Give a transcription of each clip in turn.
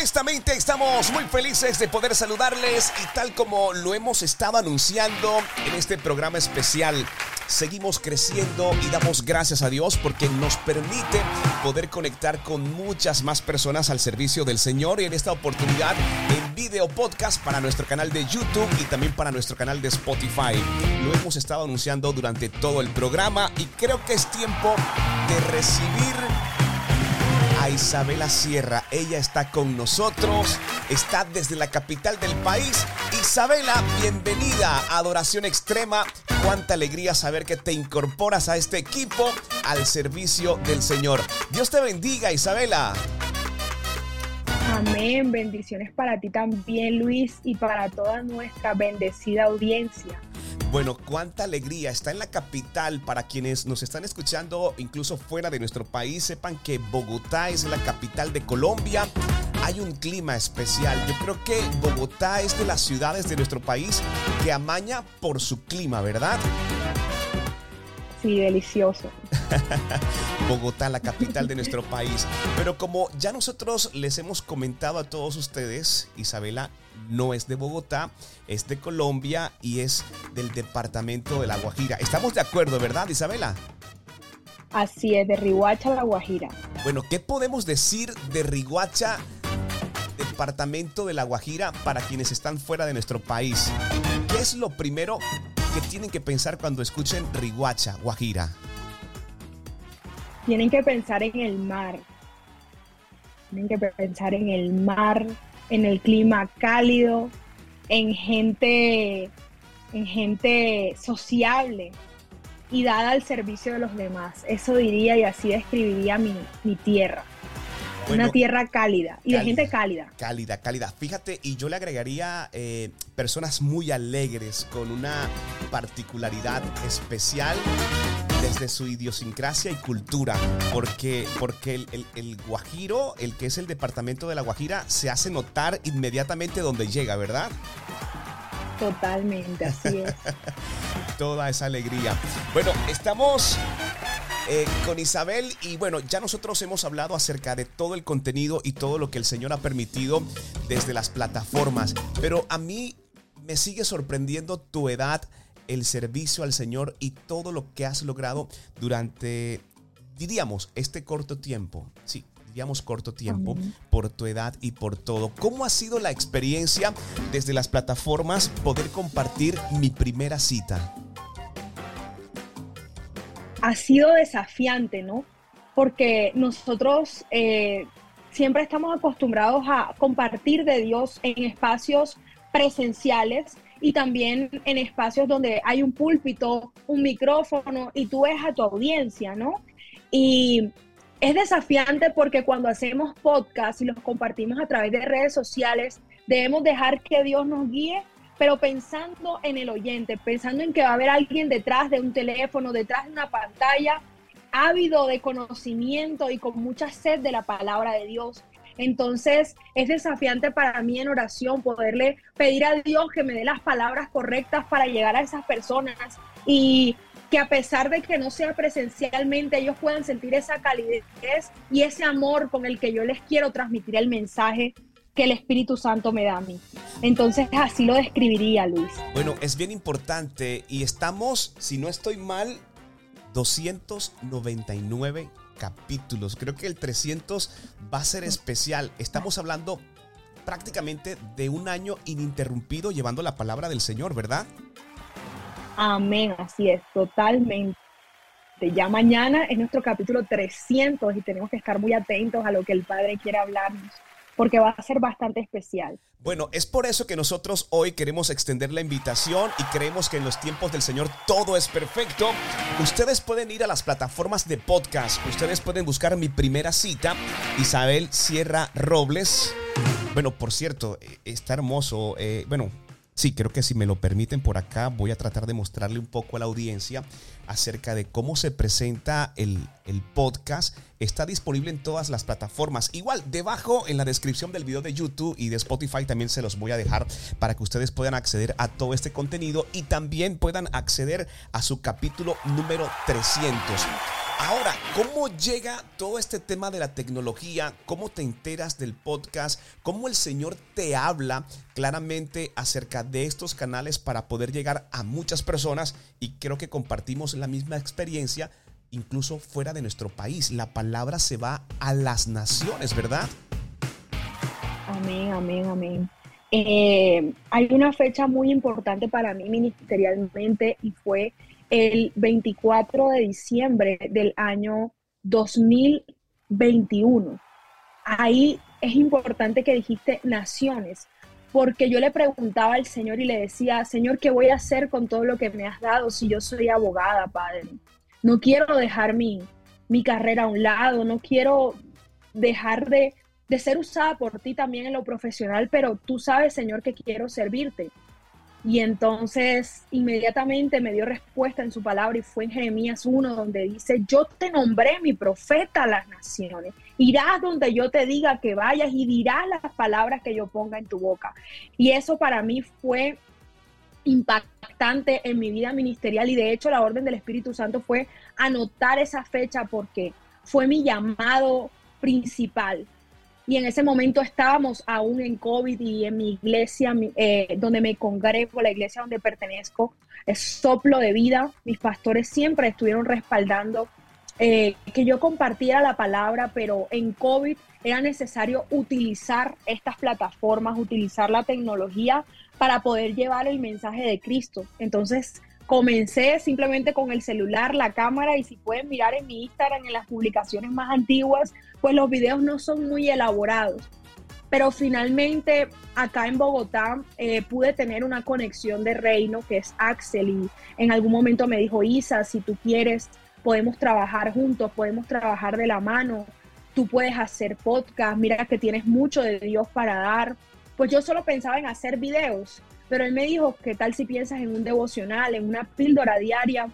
honestamente estamos muy felices de poder saludarles y tal como lo hemos estado anunciando en este programa especial, seguimos creciendo y damos gracias a Dios porque nos permite poder conectar con muchas más personas al servicio del Señor y en esta oportunidad en video podcast para nuestro canal de YouTube y también para nuestro canal de Spotify. Lo hemos estado anunciando durante todo el programa y creo que es tiempo de recibir Isabela Sierra. Ella está con nosotros, está desde la capital del país. Isabela, bienvenida a Adoración Extrema. Cuánta alegría saber que te incorporas a este equipo al servicio del Señor. Dios te bendiga, Isabela. Amén. Bendiciones para ti también, Luis, y para toda nuestra bendecida audiencia. Bueno, cuánta alegría está en la capital. Para quienes nos están escuchando, incluso fuera de nuestro país, sepan que Bogotá es la capital de Colombia. Hay un clima especial. Yo creo que Bogotá es de las ciudades de nuestro país que amaña por su clima, ¿verdad? Sí, delicioso. Bogotá, la capital de nuestro país. Pero como ya nosotros les hemos comentado a todos ustedes, Isabela no es de Bogotá, es de Colombia y es del departamento de La Guajira. Estamos de acuerdo, ¿verdad, Isabela? Así es, de Riguacha, La Guajira. Bueno, ¿qué podemos decir de Riguacha, departamento de La Guajira, para quienes están fuera de nuestro país? ¿Qué es lo primero que tienen que pensar cuando escuchen Riguacha, Guajira? Tienen que pensar en el mar. Tienen que pensar en el mar, en el clima cálido, en gente, en gente sociable y dada al servicio de los demás. Eso diría y así describiría mi, mi tierra. una tierra cálida y de gente cálida. Cálida, cálida. Fíjate, y yo le agregaría eh, personas muy alegres, con una particularidad especial desde su idiosincrasia y cultura, porque, porque el, Guajiro, el que es el departamento de la Guajira, se hace notar inmediatamente donde llega, ¿verdad? Totalmente, así es. Toda esa alegría. Bueno, estamos eh, con Isabel y bueno, ya nosotros hemos hablado acerca de todo el contenido y todo lo que el Señor ha permitido desde las plataformas, pero a mí me sigue sorprendiendo tu edad el servicio al Señor y todo lo que has logrado durante, diríamos, este corto tiempo. Sí, diríamos corto tiempo, por tu edad y por todo. ¿Cómo ha sido la experiencia desde las plataformas poder compartir mi primera cita? Ha sido desafiante, ¿no? Porque nosotros eh, siempre estamos acostumbrados a compartir de Dios en espacios presenciales y también en espacios donde hay un púlpito, un micrófono y tú ves a tu audiencia, ¿no? Y es desafiante porque cuando hacemos podcast y los compartimos a través de redes sociales, debemos dejar que Dios nos guíe, pero pensando en el oyente, pensando en que va a haber alguien detrás de un teléfono, detrás de una pantalla, ávido de conocimiento y con mucha sed de la palabra de Dios. Entonces es desafiante para mí en oración poderle pedir a Dios que me dé las palabras correctas para llegar a esas personas y que a pesar de que no sea presencialmente, ellos puedan sentir esa calidez y ese amor con el que yo les quiero transmitir el mensaje que el Espíritu Santo me da a mí. Entonces así lo describiría, Luis. Bueno, es bien importante y estamos, si no estoy mal, 299 capítulos. Creo que el 300 va a ser especial. Estamos hablando prácticamente de un año ininterrumpido llevando la palabra del Señor, ¿verdad? Amén, así es, totalmente. Ya mañana es nuestro capítulo 300 y tenemos que estar muy atentos a lo que el Padre quiere hablarnos porque va a ser bastante especial. Bueno, es por eso que nosotros hoy queremos extender la invitación y creemos que en los tiempos del Señor todo es perfecto. Ustedes pueden ir a las plataformas de podcast, ustedes pueden buscar mi primera cita, Isabel Sierra Robles. Bueno, por cierto, eh, está hermoso. Eh, bueno, Sí, creo que si me lo permiten por acá voy a tratar de mostrarle un poco a la audiencia acerca de cómo se presenta el, podcast. Está disponible en todas las plataformas. Igual, debajo en la descripción del video de YouTube y de Spotify también se los voy a dejar para que ustedes puedan acceder a todo este contenido y también puedan acceder a su capítulo número 300. Ahora, ¿cómo llega todo este tema de la tecnología? ¿Cómo te enteras del podcast? ¿Cómo el Señor te habla claramente acerca de estos canales para poder llegar a muchas personas? Y creo que compartimos la misma experiencia incluso fuera de nuestro país. La palabra se va a las naciones, ¿verdad? Amén, amén, amén. Eh, hay una fecha muy importante para mí ministerialmente y fue el 24 de diciembre del año 2021. Ahí es importante que dijiste naciones, porque yo le preguntaba al Señor y le decía, Señor, ¿qué voy a hacer con todo lo que me has dado si yo soy abogada, Padre? No quiero dejar mi, mi carrera a un lado, no quiero dejar de, de ser usada por ti también en lo profesional, pero tú sabes, Señor, que quiero servirte. Y entonces inmediatamente me dio respuesta en su palabra y fue en Jeremías 1 donde dice, yo te nombré mi profeta a las naciones. Irás donde yo te diga que vayas y dirás las palabras que yo ponga en tu boca. Y eso para mí fue impactante en mi vida ministerial y de hecho la orden del Espíritu Santo fue anotar esa fecha porque fue mi llamado principal. Y en ese momento estábamos aún en COVID y en mi iglesia, eh, donde me congrego, la iglesia donde pertenezco, es soplo de vida. Mis pastores siempre estuvieron respaldando eh, que yo compartiera la palabra, pero en COVID era necesario utilizar estas plataformas, utilizar la tecnología para poder llevar el mensaje de Cristo. Entonces comencé simplemente con el celular, la cámara y si pueden mirar en mi Instagram, en las publicaciones más antiguas, pues los videos no son muy elaborados. Pero finalmente acá en Bogotá eh, pude tener una conexión de reino que es Axel y en algún momento me dijo, Isa, si tú quieres, podemos trabajar juntos, podemos trabajar de la mano, tú puedes hacer podcast, mira que tienes mucho de Dios para dar pues yo solo pensaba en hacer videos, pero él me dijo, ¿qué tal si piensas en un devocional, en una píldora diaria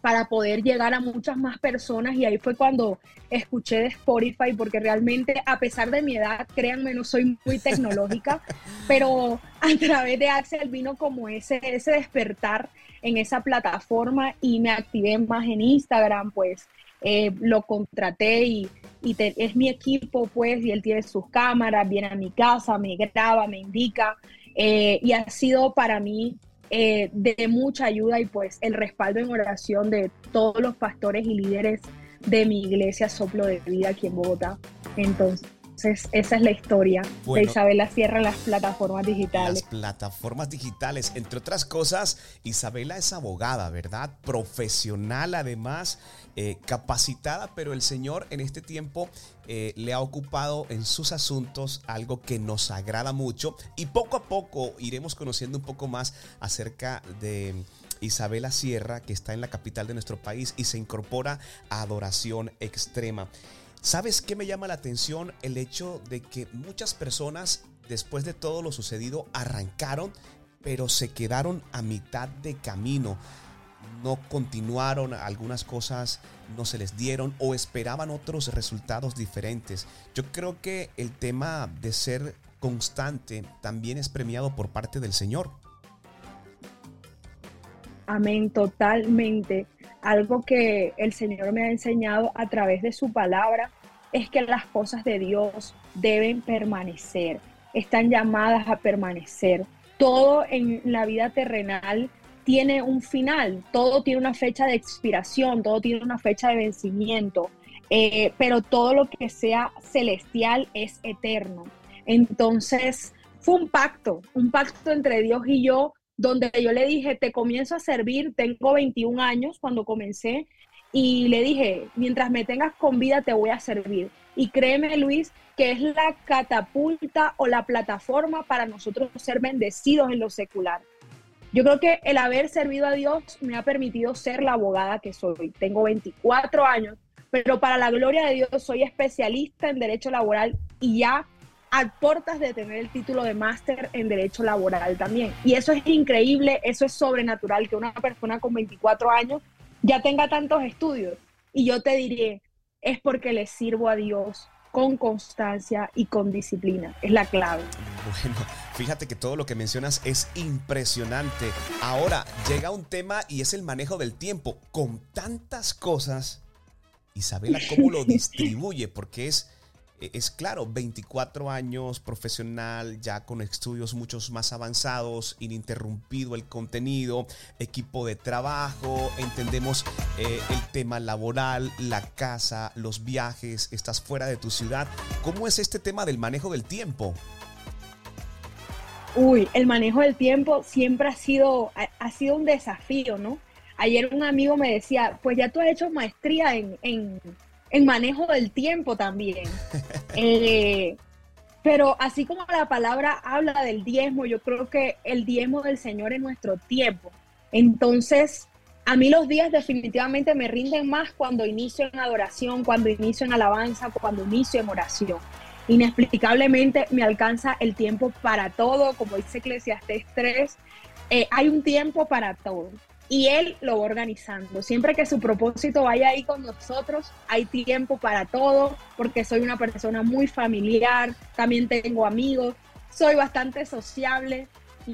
para poder llegar a muchas más personas? Y ahí fue cuando escuché de Spotify, porque realmente, a pesar de mi edad, créanme, no soy muy tecnológica, pero a través de Axel vino como ese, ese despertar en esa plataforma y me activé más en Instagram, pues eh, lo contraté y, es mi equipo, pues, y él tiene sus cámaras, viene a mi casa, me graba, me indica, eh, y ha sido para mí eh, de mucha ayuda y pues el respaldo en oración de todos los pastores y líderes de mi iglesia Soplo de Vida aquí en Bogotá. Entonces, esa es la historia de Isabela Sierra en las plataformas digitales. Las plataformas digitales, entre otras cosas, Isabela es abogada, ¿verdad? Profesional además, eh, capacitada, pero el Señor en este tiempo eh, le ha ocupado en sus asuntos algo que nos agrada mucho y poco a poco iremos conociendo un poco más acerca de... Isabela Sierra, que está en la capital de nuestro país y se incorpora a Adoración Extrema. ¿Sabes qué me llama la atención? El hecho de que muchas personas, después de todo lo sucedido, arrancaron, pero se quedaron a mitad de camino. No continuaron, algunas cosas no se les dieron o esperaban otros resultados diferentes. Yo creo que el tema de ser constante también es premiado por parte del Señor. Amén, totalmente. Algo que el Señor me ha enseñado a través de su palabra es que las cosas de Dios deben permanecer, están llamadas a permanecer. Todo en la vida terrenal tiene un final, todo tiene una fecha de expiración, todo tiene una fecha de vencimiento, eh, pero todo lo que sea celestial es eterno. Entonces, fue un pacto, un pacto entre Dios y yo donde yo le dije, te comienzo a servir, tengo 21 años cuando comencé, y le dije, mientras me tengas con vida te voy a servir. Y créeme, Luis, que es la catapulta o la plataforma para nosotros ser bendecidos en lo secular. Yo creo que el haber servido a Dios me ha permitido ser la abogada que soy. Tengo 24 años, pero para la gloria de Dios soy especialista en derecho laboral y ya a puertas de tener el título de máster en Derecho Laboral también. Y eso es increíble, eso es sobrenatural, que una persona con 24 años ya tenga tantos estudios. Y yo te diré, es porque le sirvo a Dios con constancia y con disciplina. Es la clave. Bueno, fíjate que todo lo que mencionas es impresionante. Ahora llega un tema y es el manejo del tiempo. Con tantas cosas Isabela, ¿cómo lo distribuye? Porque es es claro, 24 años profesional, ya con estudios muchos más avanzados, ininterrumpido el contenido, equipo de trabajo, entendemos eh, el tema laboral, la casa, los viajes, estás fuera de tu ciudad. ¿Cómo es este tema del manejo del tiempo? Uy, el manejo del tiempo siempre ha sido, ha, sido un desafío, ¿no? Ayer un amigo me decía, pues ya tú has hecho maestría en manejo del tiempo también. Eh, pero así como la palabra habla del diezmo, yo creo que el diezmo del Señor es nuestro tiempo. Entonces, a mí los días definitivamente me rinden más cuando inicio en adoración, cuando inicio en alabanza, cuando inicio en oración. Inexplicablemente me alcanza el tiempo para todo, como dice Eclesiastes 3, eh, hay un tiempo para todo y él lo va organizando. Siempre que su propósito vaya ahí con nosotros, hay tiempo para todo, porque soy una persona muy familiar, también tengo amigos, soy bastante sociable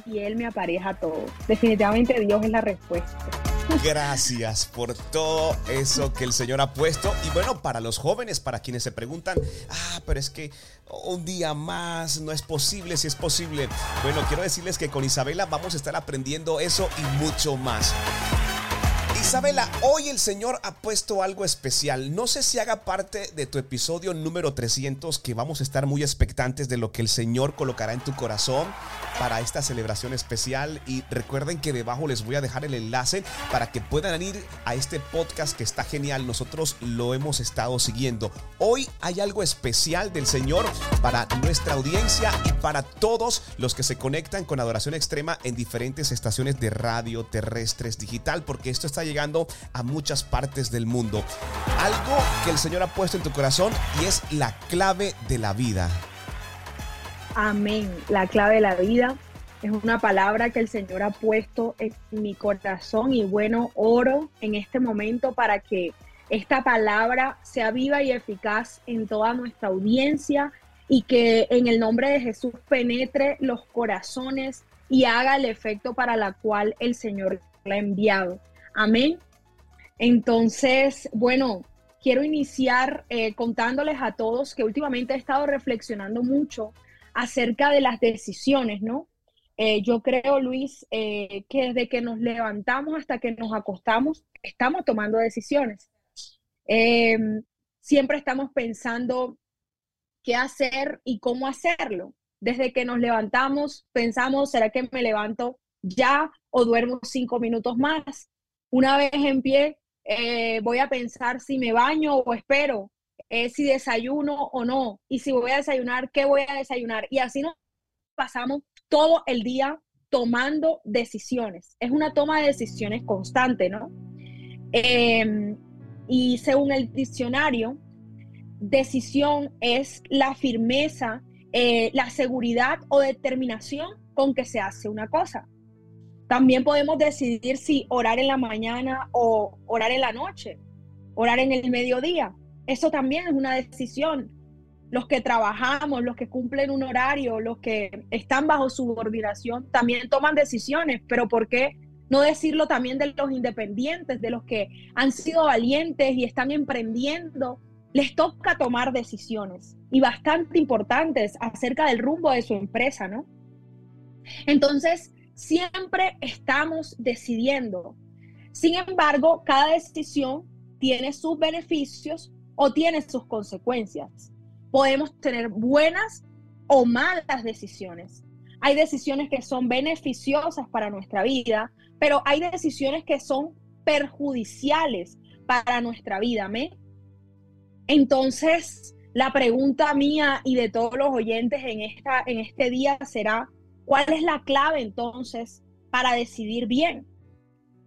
y él me apareja todo. Definitivamente Dios es la respuesta. Gracias por todo eso que el Señor ha puesto. Y bueno, para los jóvenes, para quienes se preguntan, ah, pero es que un día más no es posible, si es posible. Bueno, quiero decirles que con Isabela vamos a estar aprendiendo eso y mucho más. Isabela, hoy el Señor ha puesto algo especial. No sé si haga parte de tu episodio número 300, que vamos a estar muy expectantes de lo que el Señor colocará en tu corazón para esta celebración especial. Y recuerden que debajo les voy a dejar el enlace para que puedan ir a este podcast que está genial. Nosotros lo hemos estado siguiendo. Hoy hay algo especial del Señor para nuestra audiencia y para todos los que se conectan con Adoración Extrema en diferentes estaciones de radio, terrestres, digital, porque esto está llegando llegando a muchas partes del mundo. Algo que el Señor ha puesto en tu corazón y es la clave de la vida. Amén. La clave de la vida es una palabra que el Señor ha puesto en mi corazón y bueno, oro en este momento para que esta palabra sea viva y eficaz en toda nuestra audiencia y que en el nombre de Jesús penetre los corazones y haga el efecto para la cual el Señor la ha enviado. Amén. Entonces, bueno, quiero iniciar eh, contándoles a todos que últimamente he estado reflexionando mucho acerca de las decisiones, ¿no? Eh, yo creo, Luis, eh, que desde que nos levantamos hasta que nos acostamos, estamos tomando decisiones. Em, siempre estamos pensando qué hacer y cómo hacerlo. Desde que nos levantamos, pensamos, ¿será que me levanto ya o duermo cinco minutos más? Una vez en pie, eh, voy a pensar si me baño o espero, eh, si desayuno o no, y si voy a desayunar, qué voy a desayunar. Y así nos pasamos todo el día tomando decisiones. Es una toma de decisiones constante, ¿no? Em, y según el diccionario, decisión es la firmeza, eh, la seguridad o determinación con que se hace una cosa. También podemos decidir si orar en la mañana o orar en la noche, orar en el mediodía. Eso también es una decisión. Los que trabajamos, los que cumplen un horario, los que están bajo subordinación, también toman decisiones. Pero ¿por qué no decirlo también de los independientes, de los que han sido valientes y están emprendiendo? Les toca tomar decisiones y bastante importantes acerca del rumbo de su empresa, ¿no? Entonces, Siempre estamos decidiendo. Sin embargo, cada decisión tiene sus beneficios o tiene sus consecuencias. Podemos tener buenas o malas decisiones. Hay decisiones que son beneficiosas para nuestra vida, pero hay decisiones que son perjudiciales para nuestra vida. Entonces, la pregunta mía y de todos los oyentes en, esta, en este día será, ¿Cuál es la clave entonces para decidir bien?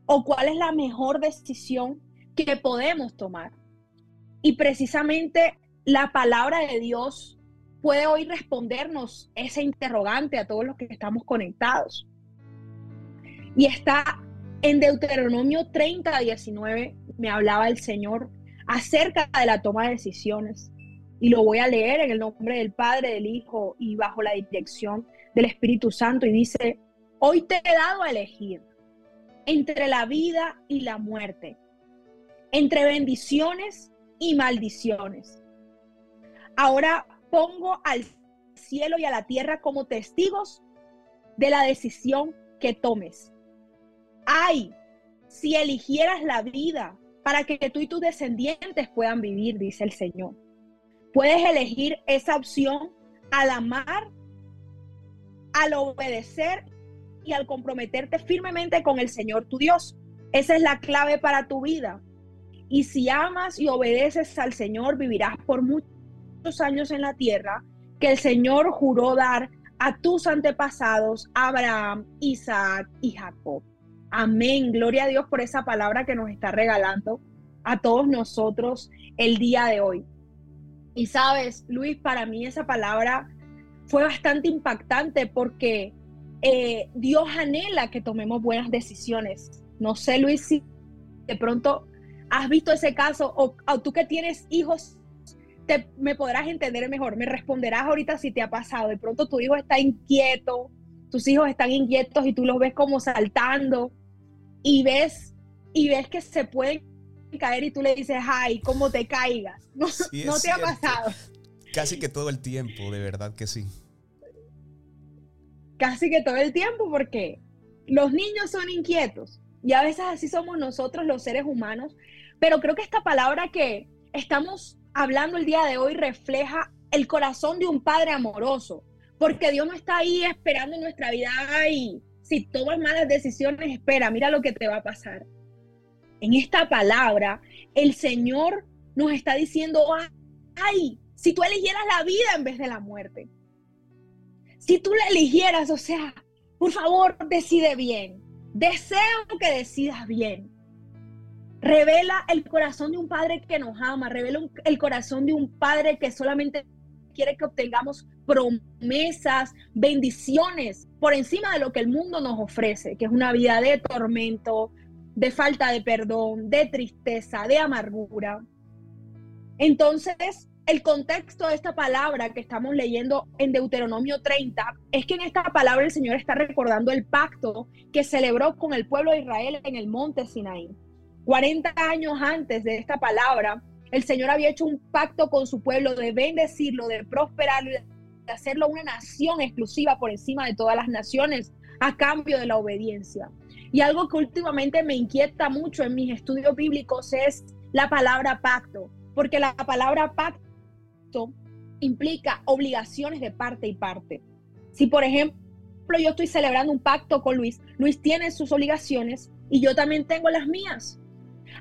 ¿O cuál es la mejor decisión que podemos tomar? Y precisamente la palabra de Dios puede hoy respondernos ese interrogante a todos los que estamos conectados. Y está en Deuteronomio 30, 19, me hablaba el Señor acerca de la toma de decisiones. Y lo voy a leer en el nombre del Padre, del Hijo y bajo la dirección del Espíritu Santo y dice, hoy te he dado a elegir entre la vida y la muerte, entre bendiciones y maldiciones. Ahora pongo al cielo y a la tierra como testigos de la decisión que tomes. Ay, si eligieras la vida para que tú y tus descendientes puedan vivir, dice el Señor. Puedes elegir esa opción al amar, al obedecer y al comprometerte firmemente con el Señor tu Dios. Esa es la clave para tu vida. Y si amas y obedeces al Señor, vivirás por muchos años en la tierra que el Señor juró dar a tus antepasados, Abraham, Isaac y Jacob. Amén. Gloria a Dios por esa palabra que nos está regalando a todos nosotros el día de hoy. Y sabes, Luis, para mí esa palabra fue bastante impactante porque eh, Dios anhela que tomemos buenas decisiones. No sé, Luis, si de pronto has visto ese caso o, tú que tienes hijos, te, me podrás entender mejor. Me responderás ahorita si te ha pasado. De pronto tu hijo está inquieto, tus hijos están inquietos y tú los ves como saltando y ves, y ves que se pueden caer y tú le dices, ay, cómo te caigas. No, no te ha pasado. Casi que todo el tiempo, de verdad que sí. Casi que todo el tiempo porque los niños son inquietos y a veces así somos nosotros los seres humanos, pero creo que esta palabra que estamos hablando el día de hoy refleja el corazón de un padre amoroso, porque Dios no está ahí esperando en nuestra vida, y si tomas malas decisiones, espera, mira lo que te va a pasar. En esta palabra, el Señor nos está diciendo, ay, si tú eligieras la vida en vez de la muerte. Si tú la eligieras, o sea, por favor, decide bien. Deseo que decidas bien. Revela el corazón de un padre que nos ama, revela el corazón de un padre que solamente quiere que obtengamos promesas, bendiciones por encima de lo que el mundo nos ofrece, que es una vida de tormento, de falta de perdón, de tristeza, de amargura. Entonces, el contexto de esta palabra que estamos leyendo en Deuteronomio 30 es que en esta palabra el Señor está recordando el pacto que celebró con el pueblo de Israel en el monte Sinaí. 40 años antes de esta palabra, el Señor había hecho un pacto con su pueblo de bendecirlo, de prosperarlo, de hacerlo una nación exclusiva por encima de todas las naciones a cambio de la obediencia. Y algo que últimamente me inquieta mucho en mis estudios bíblicos es la palabra pacto, porque la palabra pacto implica obligaciones de parte y parte. Si por ejemplo yo estoy celebrando un pacto con Luis, Luis tiene sus obligaciones y yo también tengo las mías.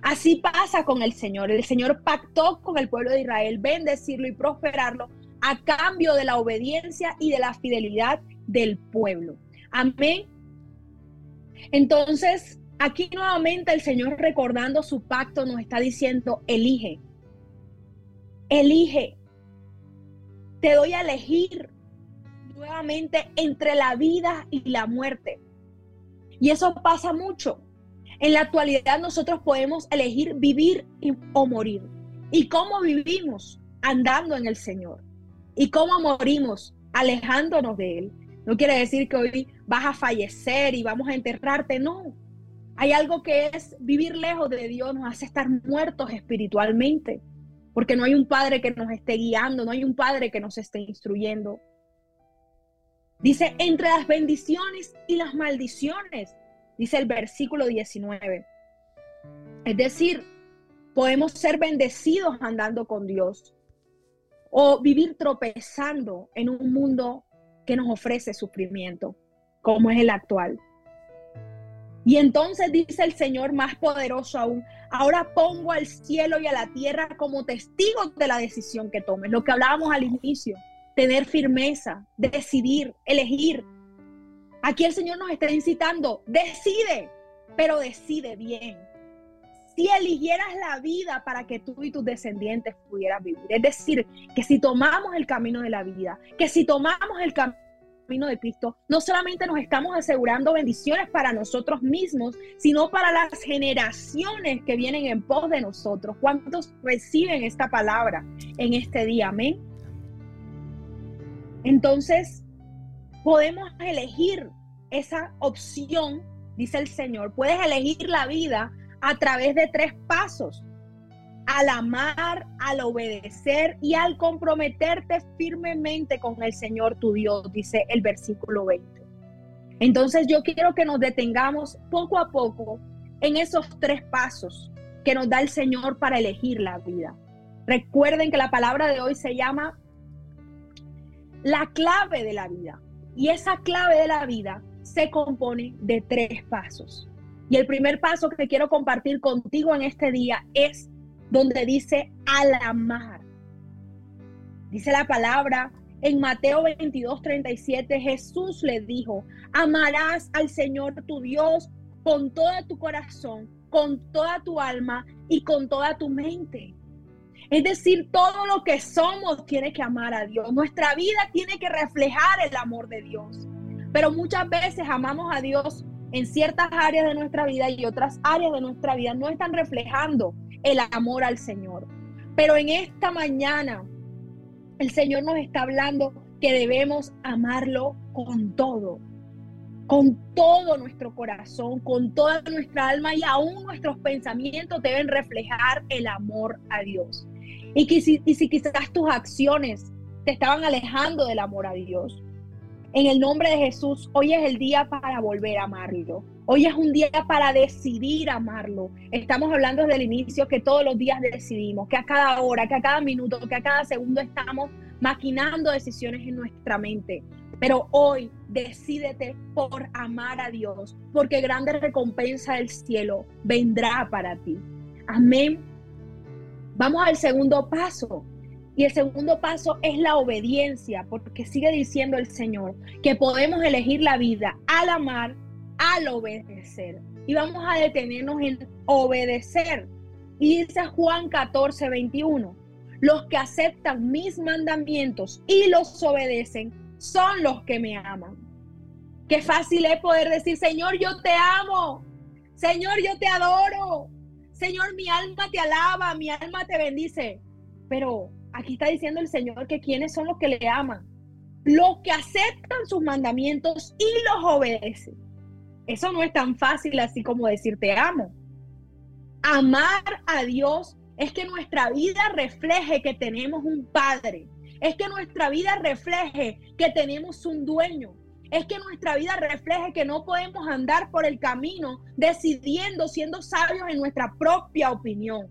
Así pasa con el Señor. El Señor pactó con el pueblo de Israel bendecirlo y prosperarlo a cambio de la obediencia y de la fidelidad del pueblo. Amén. Entonces, aquí nuevamente el Señor recordando su pacto nos está diciendo, elige, elige, te doy a elegir nuevamente entre la vida y la muerte. Y eso pasa mucho. En la actualidad nosotros podemos elegir vivir o morir. ¿Y cómo vivimos? Andando en el Señor. ¿Y cómo morimos? Alejándonos de Él. No quiere decir que hoy vas a fallecer y vamos a enterrarte, no. Hay algo que es vivir lejos de Dios, nos hace estar muertos espiritualmente, porque no hay un Padre que nos esté guiando, no hay un Padre que nos esté instruyendo. Dice, entre las bendiciones y las maldiciones dice el versículo 19. Es decir, podemos ser bendecidos andando con Dios o vivir tropezando en un mundo que nos ofrece sufrimiento, como es el actual. Y entonces dice el Señor más poderoso aún, ahora pongo al cielo y a la tierra como testigos de la decisión que tomes, lo que hablábamos al inicio, tener firmeza, decidir, elegir, Aquí el Señor nos está incitando, decide, pero decide bien. Si eligieras la vida para que tú y tus descendientes pudieran vivir. Es decir, que si tomamos el camino de la vida, que si tomamos el camino de Cristo, no solamente nos estamos asegurando bendiciones para nosotros mismos, sino para las generaciones que vienen en pos de nosotros. ¿Cuántos reciben esta palabra en este día? Amén. Entonces, podemos elegir esa opción, dice el Señor. Puedes elegir la vida a través de tres pasos. Al amar, al obedecer y al comprometerte firmemente con el Señor tu Dios, dice el versículo 20. Entonces yo quiero que nos detengamos poco a poco en esos tres pasos que nos da el Señor para elegir la vida. Recuerden que la palabra de hoy se llama la clave de la vida. Y esa clave de la vida se compone de tres pasos. Y el primer paso que quiero compartir contigo en este día es donde dice al amar. Dice la palabra en Mateo 22, 37, Jesús le dijo, amarás al Señor tu Dios con todo tu corazón, con toda tu alma y con toda tu mente. Es decir, todo lo que somos tiene que amar a Dios. Nuestra vida tiene que reflejar el amor de Dios. Pero muchas veces amamos a Dios en ciertas áreas de nuestra vida y otras áreas de nuestra vida no están reflejando el amor al Señor. Pero en esta mañana el Señor nos está hablando que debemos amarlo con todo, con todo nuestro corazón, con toda nuestra alma y aún nuestros pensamientos deben reflejar el amor a Dios. Y, que si, si quizás tus acciones te estaban alejando del amor a Dios, en el nombre de Jesús, hoy es el día para volver a amarlo. Hoy es un día para decidir amarlo. Estamos hablando desde el inicio que todos los días decidimos, que a cada hora, que a cada minuto, que a cada segundo estamos maquinando decisiones en nuestra mente. Pero hoy decídete por amar a Dios, porque grande recompensa del cielo vendrá para ti. Amén. Vamos al segundo paso. Y el segundo paso es la obediencia, porque sigue diciendo el Señor que podemos elegir la vida al amar, al obedecer. Y vamos a detenernos en obedecer. Y dice Juan 14, 21, los que aceptan mis mandamientos y los obedecen son los que me aman. Qué fácil es poder decir, Señor, yo te amo. Señor, yo te adoro. Señor, mi alma te alaba, mi alma te bendice. Pero Aquí está diciendo el Señor que quienes son los que le aman, los que aceptan sus mandamientos y los obedecen. Eso no es tan fácil así como decir te amo. Amar a Dios es que nuestra vida refleje que tenemos un Padre. Es que nuestra vida refleje que tenemos un dueño. Es que nuestra vida refleje que no podemos andar por el camino decidiendo, siendo sabios en nuestra propia opinión,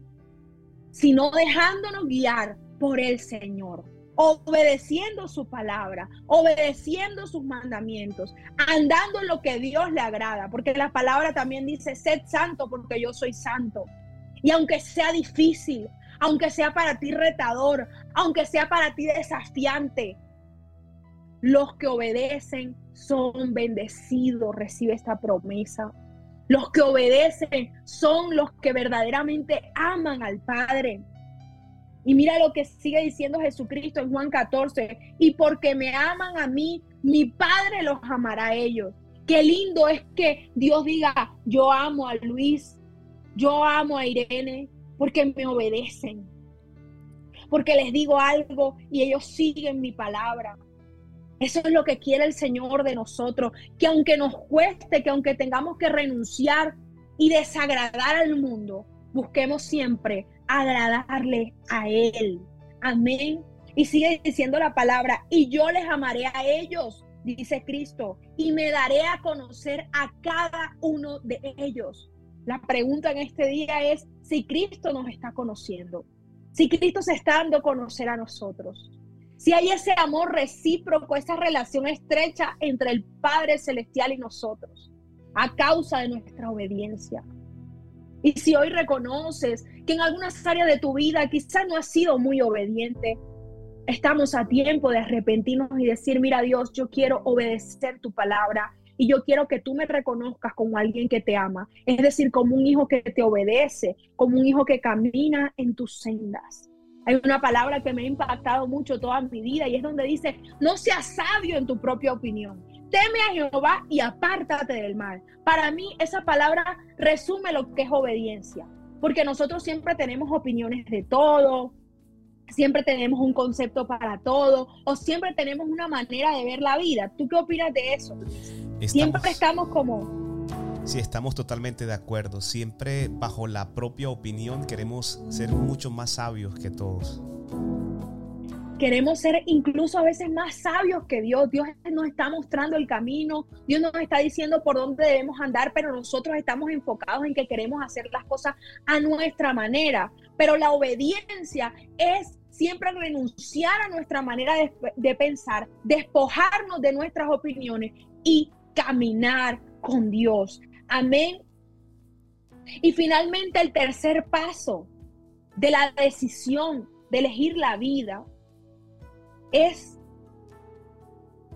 sino dejándonos guiar por el Señor, obedeciendo su palabra, obedeciendo sus mandamientos, andando en lo que Dios le agrada, porque la palabra también dice, sed santo porque yo soy santo. Y aunque sea difícil, aunque sea para ti retador, aunque sea para ti desafiante, los que obedecen son bendecidos, recibe esta promesa. Los que obedecen son los que verdaderamente aman al Padre. Y mira lo que sigue diciendo Jesucristo en Juan 14. Y porque me aman a mí, mi Padre los amará a ellos. Qué lindo es que Dios diga, yo amo a Luis, yo amo a Irene, porque me obedecen. Porque les digo algo y ellos siguen mi palabra. Eso es lo que quiere el Señor de nosotros. Que aunque nos cueste, que aunque tengamos que renunciar y desagradar al mundo, busquemos siempre agradarle a Él. Amén. Y sigue diciendo la palabra, y yo les amaré a ellos, dice Cristo, y me daré a conocer a cada uno de ellos. La pregunta en este día es si Cristo nos está conociendo, si Cristo se está dando a conocer a nosotros, si hay ese amor recíproco, esa relación estrecha entre el Padre Celestial y nosotros, a causa de nuestra obediencia. Y si hoy reconoces que en algunas áreas de tu vida quizás no has sido muy obediente, estamos a tiempo de arrepentirnos y decir, mira Dios, yo quiero obedecer tu palabra y yo quiero que tú me reconozcas como alguien que te ama, es decir, como un hijo que te obedece, como un hijo que camina en tus sendas. Hay una palabra que me ha impactado mucho toda mi vida y es donde dice, no seas sabio en tu propia opinión teme a Jehová y apártate del mal. Para mí esa palabra resume lo que es obediencia, porque nosotros siempre tenemos opiniones de todo, siempre tenemos un concepto para todo, o siempre tenemos una manera de ver la vida. ¿Tú qué opinas de eso? Siempre estamos como Sí, estamos totalmente de acuerdo. Siempre bajo la propia opinión queremos ser mucho más sabios que todos. Queremos ser incluso a veces más sabios que Dios. Dios nos está mostrando el camino, Dios nos está diciendo por dónde debemos andar, pero nosotros estamos enfocados en que queremos hacer las cosas a nuestra manera. Pero la obediencia es siempre renunciar a nuestra manera de, pensar, despojarnos de nuestras opiniones y caminar con Dios. Amén. Y finalmente el tercer paso de la decisión de elegir la vida es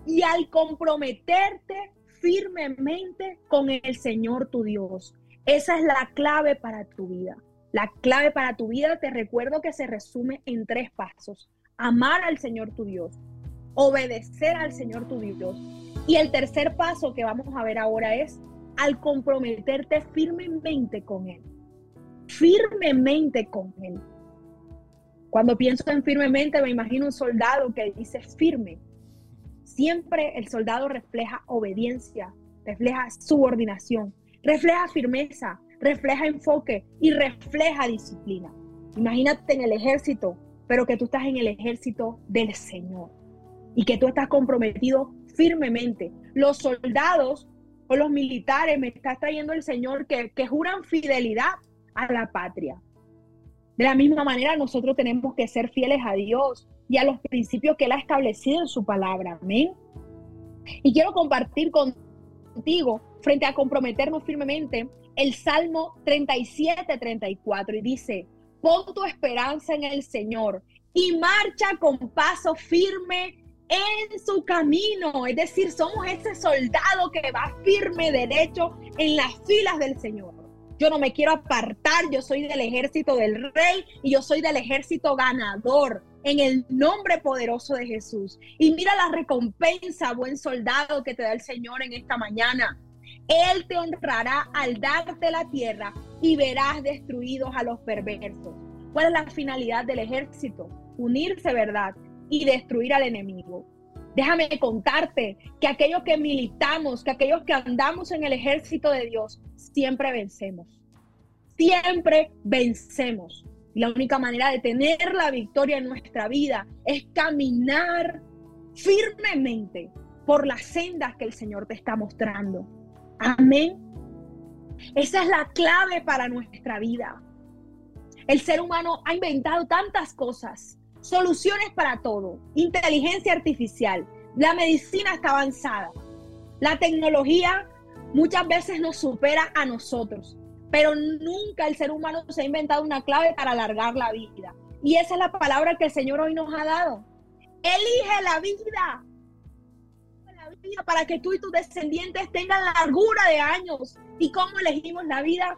y al comprometerte firmemente con el Señor tu Dios. Esa es la clave para tu vida. La clave para tu vida, te recuerdo que se resume en tres pasos. Amar al Señor tu Dios, obedecer al Señor tu Dios. Y el tercer paso que vamos a ver ahora es al comprometerte firmemente con Él. Firmemente con Él. Cuando pienso en firmemente, me imagino un soldado que dice firme. Siempre el soldado refleja obediencia, refleja subordinación, refleja firmeza, refleja enfoque y refleja disciplina. Imagínate en el ejército, pero que tú estás en el ejército del Señor y que tú estás comprometido firmemente. Los soldados o los militares me está trayendo el Señor que, que juran fidelidad a la patria. De la misma manera, nosotros tenemos que ser fieles a Dios y a los principios que Él ha establecido en su palabra. Amén. Y quiero compartir contigo, frente a comprometernos firmemente, el Salmo 37, 34. Y dice, pon tu esperanza en el Señor y marcha con paso firme en su camino. Es decir, somos ese soldado que va firme derecho en las filas del Señor. Yo no me quiero apartar, yo soy del ejército del rey y yo soy del ejército ganador en el nombre poderoso de Jesús. Y mira la recompensa, buen soldado, que te da el Señor en esta mañana. Él te honrará al darte la tierra y verás destruidos a los perversos. ¿Cuál es la finalidad del ejército? Unirse, ¿verdad? y destruir al enemigo. Déjame contarte que aquellos que militamos, que aquellos que andamos en el ejército de Dios, siempre vencemos. Siempre vencemos. Y la única manera de tener la victoria en nuestra vida es caminar firmemente por las sendas que el Señor te está mostrando. Amén. Esa es la clave para nuestra vida. El ser humano ha inventado tantas cosas, soluciones para todo, inteligencia artificial, la medicina está avanzada, la tecnología muchas veces nos supera a nosotros, pero nunca el ser humano se ha inventado una clave para alargar la vida. Y esa es la palabra que el Señor hoy nos ha dado. Elige la vida. Para que tú y tus descendientes tengan largura de años. ¿Y cómo elegimos la vida?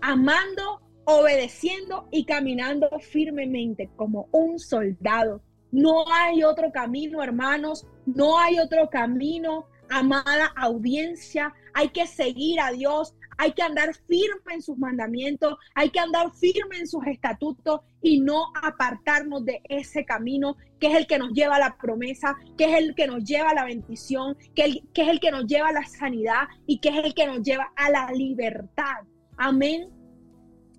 Amando obedeciendo y caminando firmemente como un soldado. No hay otro camino, hermanos, no hay otro camino, amada audiencia. Hay que seguir a Dios, hay que andar firme en sus mandamientos, hay que andar firme en sus estatutos y no apartarnos de ese camino que es el que nos lleva a la promesa, que es el que nos lleva a la bendición, que, que es el que nos lleva a la sanidad y que es el que nos lleva a la libertad. Amén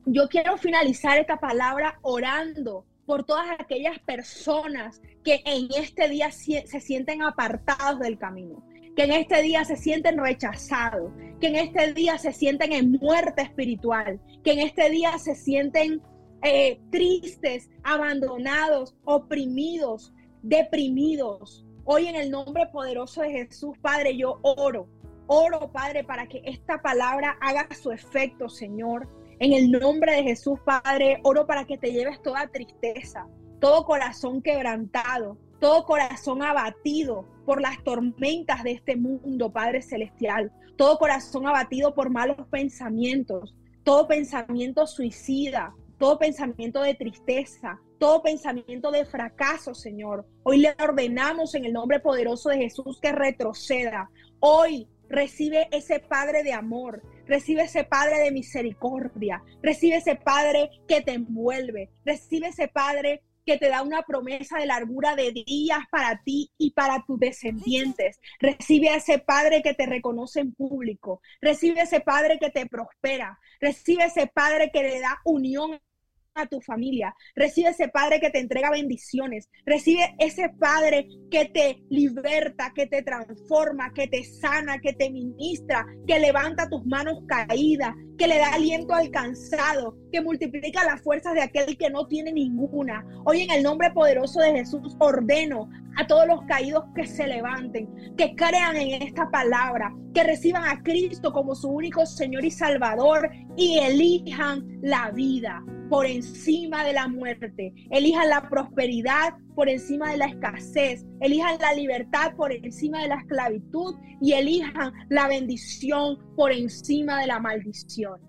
yo quiero finalizar esta palabra orando por todas aquellas personas que en este día se sienten apartados del camino, que en este día se sienten rechazados, que en este día se sienten en muerte espiritual, que en este día se sienten eh, tristes, abandonados, oprimidos, deprimidos. Hoy en el nombre poderoso de Jesús, Padre, yo oro, oro, Padre, para que esta palabra haga su efecto, Señor en el nombre de Jesús, Padre, oro para que te lleves toda tristeza, todo corazón quebrantado, todo corazón abatido por las tormentas de este mundo, Padre Celestial, todo corazón abatido por malos pensamientos, todo pensamiento suicida, todo pensamiento de tristeza, todo pensamiento de fracaso, Señor. Hoy le ordenamos en el nombre poderoso de Jesús que retroceda. Hoy recibe ese Padre de amor, Recibe ese Padre de misericordia. Recibe ese Padre que te envuelve. Recibe ese Padre que te da una promesa de largura de días para ti y para tus descendientes. Recibe a ese Padre que te reconoce en público. Recibe a ese Padre que te prospera. Recibe a ese Padre que le da unión a tu familia. Recibe ese Padre que te entrega bendiciones. Recibe ese Padre que te liberta, que te transforma, que te sana, que te ministra, que levanta tus manos caídas, que le da aliento al cansado, que multiplica las fuerzas de aquel que no tiene ninguna. Hoy en el nombre poderoso de Jesús ordeno a todos los caídos que se levanten, que crean en esta palabra, que reciban a Cristo como su único Señor y Salvador y elijan la vida por encima de la muerte, elijan la prosperidad por encima de la escasez, elijan la libertad por encima de la esclavitud y elijan la bendición por encima de la maldición.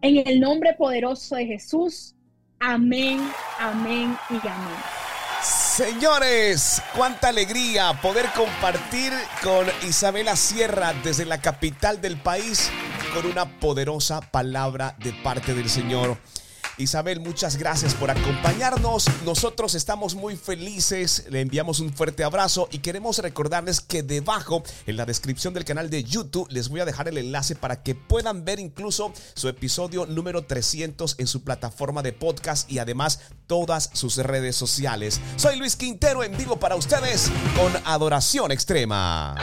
En el nombre poderoso de Jesús, amén, amén y amén. Señores, cuánta alegría poder compartir con Isabela Sierra desde la capital del país con una poderosa palabra de parte del Señor. Isabel, muchas gracias por acompañarnos. Nosotros estamos muy felices, le enviamos un fuerte abrazo y queremos recordarles que debajo en la descripción del canal de YouTube les voy a dejar el enlace para que puedan ver incluso su episodio número 300 en su plataforma de podcast y además todas sus redes sociales. Soy Luis Quintero en vivo para ustedes con Adoración Extrema.